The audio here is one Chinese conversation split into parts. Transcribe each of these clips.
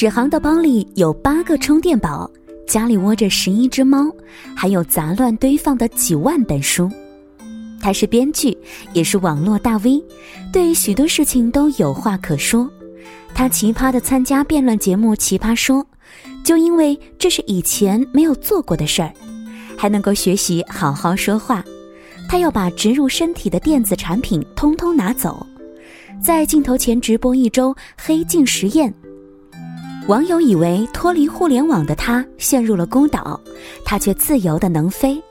史航的包里有八个充电宝，家里窝着十一只猫，还有杂乱堆放的几万本书。他是编剧，也是网络大 V，对许多事情都有话可说。他奇葩的参加辩论节目《奇葩说》，就因为这是以前没有做过的事儿，还能够学习好好说话。他要把植入身体的电子产品通通拿走，在镜头前直播一周黑镜实验。网友以为脱离互联网的他陷入了孤岛，他却自由的能飞。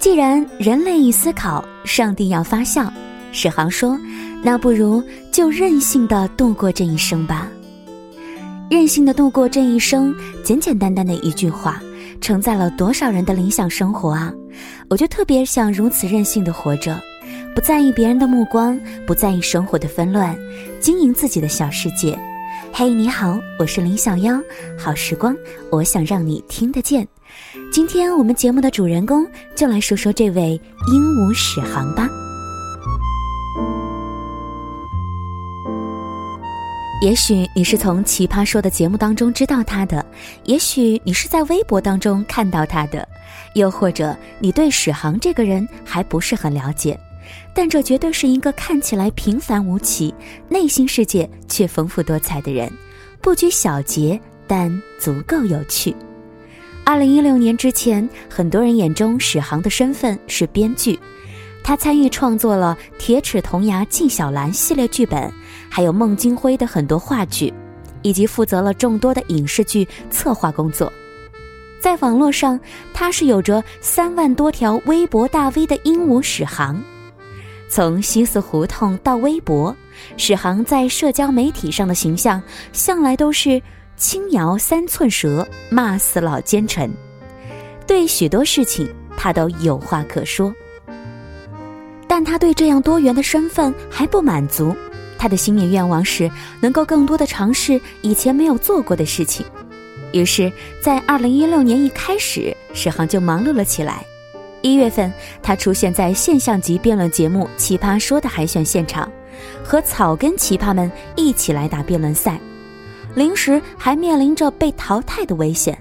既然人类一思考，上帝要发笑，史航说：“那不如就任性的度过这一生吧。”任性的度过这一生，简简单单的一句话，承载了多少人的理想生活啊！我就特别想如此任性的活着，不在意别人的目光，不在意生活的纷乱，经营自己的小世界。嘿，你好，我是林小妖，好时光，我想让你听得见。今天我们节目的主人公就来说说这位鹦鹉史航吧。也许你是从《奇葩说》的节目当中知道他的，也许你是在微博当中看到他的，又或者你对史航这个人还不是很了解，但这绝对是一个看起来平凡无奇，内心世界却丰富多彩的人，不拘小节，但足够有趣。二零一六年之前，很多人眼中史航的身份是编剧，他参与创作了《铁齿铜牙纪晓岚》系列剧本，还有孟京辉的很多话剧，以及负责了众多的影视剧策划工作。在网络上，他是有着三万多条微博大 V 的鹦鹉史航。从西四胡同到微博，史航在社交媒体上的形象向来都是。轻摇三寸舌，骂死老奸臣。对许多事情，他都有话可说。但他对这样多元的身份还不满足，他的新年愿望是能够更多的尝试以前没有做过的事情。于是，在二零一六年一开始，史航就忙碌了起来。一月份，他出现在现象级辩论节目《奇葩说》的海选现场，和草根奇葩们一起来打辩论赛。临时还面临着被淘汰的危险。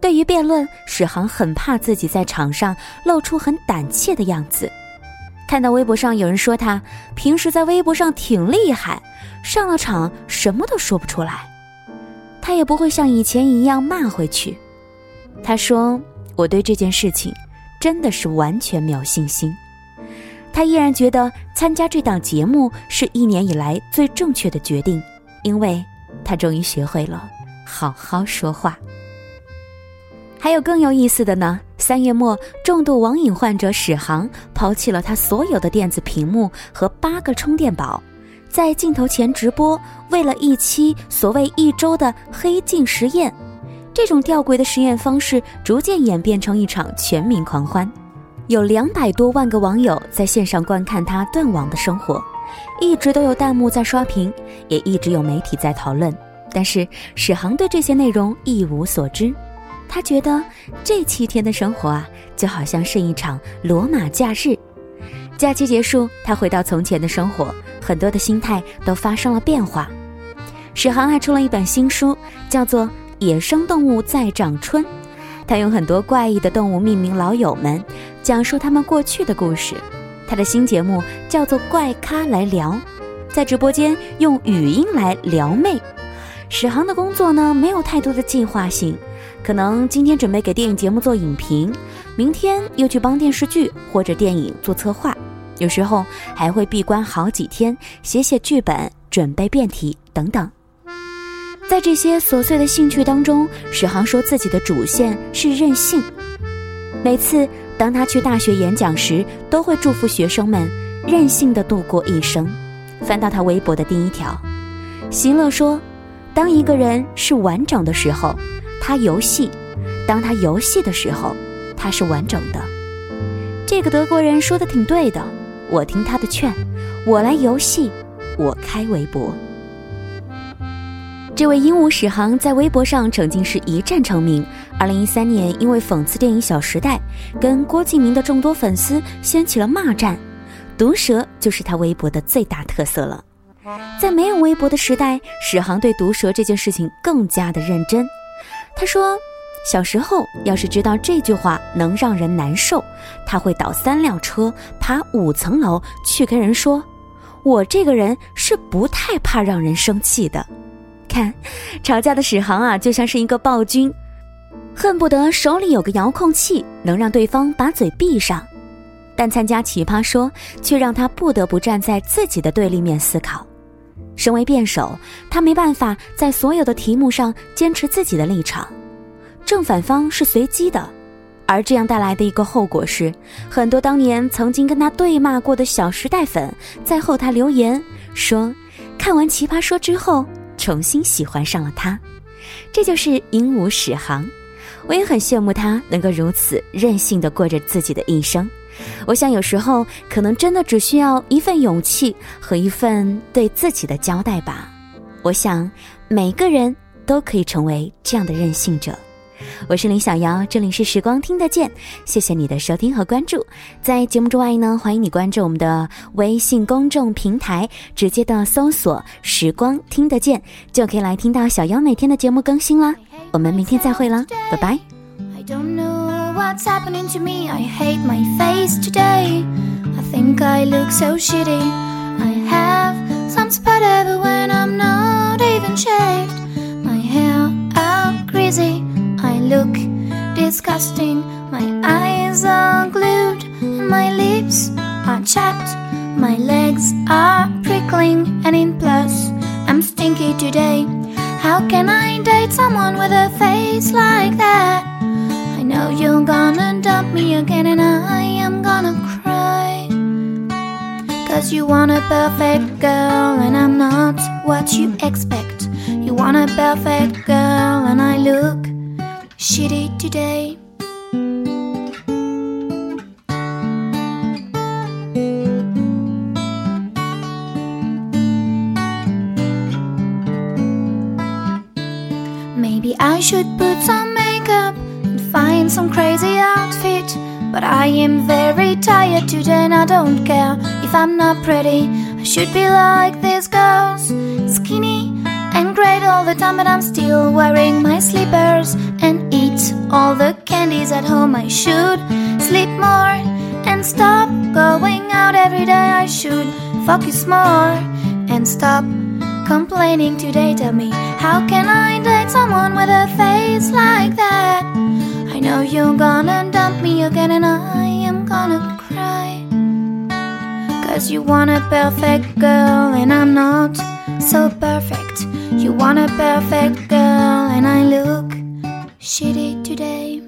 对于辩论，史航很怕自己在场上露出很胆怯的样子。看到微博上有人说他平时在微博上挺厉害，上了场什么都说不出来，他也不会像以前一样骂回去。他说：“我对这件事情真的是完全没有信心。”他依然觉得参加这档节目是一年以来最正确的决定，因为。他终于学会了好好说话。还有更有意思的呢。三月末，重度网瘾患者史航抛弃了他所有的电子屏幕和八个充电宝，在镜头前直播，为了一期所谓一周的黑镜实验。这种吊诡的实验方式逐渐演变成一场全民狂欢，有两百多万个网友在线上观看他断网的生活。一直都有弹幕在刷屏，也一直有媒体在讨论，但是史航对这些内容一无所知。他觉得这七天的生活啊，就好像是一场罗马假日。假期结束，他回到从前的生活，很多的心态都发生了变化。史航还出了一本新书，叫做《野生动物在长春》，他用很多怪异的动物命名老友们，讲述他们过去的故事。他的新节目叫做《怪咖来聊》，在直播间用语音来撩妹。史航的工作呢，没有太多的计划性，可能今天准备给电影节目做影评，明天又去帮电视剧或者电影做策划，有时候还会闭关好几天写写剧本、准备辩题等等。在这些琐碎的兴趣当中，史航说自己的主线是任性，每次。当他去大学演讲时，都会祝福学生们任性的度过一生。翻到他微博的第一条，席勒说：“当一个人是完整的时候，他游戏；当他游戏的时候，他是完整的。”这个德国人说的挺对的，我听他的劝，我来游戏，我开微博。这位鹦鹉史航在微博上曾经是一战成名。二零一三年，因为讽刺电影《小时代》，跟郭敬明的众多粉丝掀起了骂战。毒舌就是他微博的最大特色了。在没有微博的时代，史航对毒舌这件事情更加的认真。他说，小时候要是知道这句话能让人难受，他会倒三辆车，爬五层楼去跟人说：“我这个人是不太怕让人生气的。”看，吵架的史航啊，就像是一个暴君，恨不得手里有个遥控器，能让对方把嘴闭上。但参加奇葩说，却让他不得不站在自己的对立面思考。身为辩手，他没办法在所有的题目上坚持自己的立场，正反方是随机的，而这样带来的一个后果是，很多当年曾经跟他对骂过的小时代粉，在后台留言说，看完奇葩说之后，重新喜欢上了他。这就是鹦鹉史航，我也很羡慕他能够如此任性的过着自己的一生。我想，有时候可能真的只需要一份勇气和一份对自己的交代吧。我想，每个人都可以成为这样的任性者。我是林小瑶，这里是时光听得见，谢谢你的收听和关注。在节目之外呢，欢迎你关注我们的微信公众平台，直接的搜索“时光听得见”，就可以来听到小瑶每天的节目更新啦。我们明天再会啦，拜拜。I don't know what's happening to me. I hate my face today. I think I look so shitty. I have some spot everywhere when I'm not even shaved. My hair out greasy. Look disgusting. My eyes are glued. My lips are chapped. My legs are prickling. And in plus, I'm stinky today. How can I date someone with a face like that? I know you're gonna dump me again and I am gonna cry. Cause you want a perfect girl and I'm not what you expect. You want a perfect girl and I look shitty today. Maybe I should put some makeup and find some crazy outfit. But I am very tired today and I don't care if I'm not pretty. I should be like these girls, skinny and great all the time, but I'm still wearing my slippers all the candies at home. I should sleep more and stop going out every day. I should focus more and stop complaining today. Tell me, how can I date someone with a face like that? I know you're gonna dump me again and I am gonna cry. Cause you want a perfect girl and I'm not so perfect. You want a perfect girl and I look shitty today.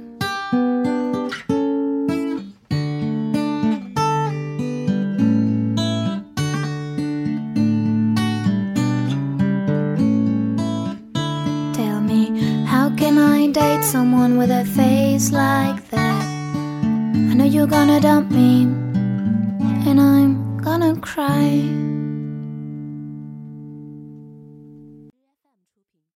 Tell me, how can I date someone with a face? like that. I know you're gonna dump me, and I'm gonna cry.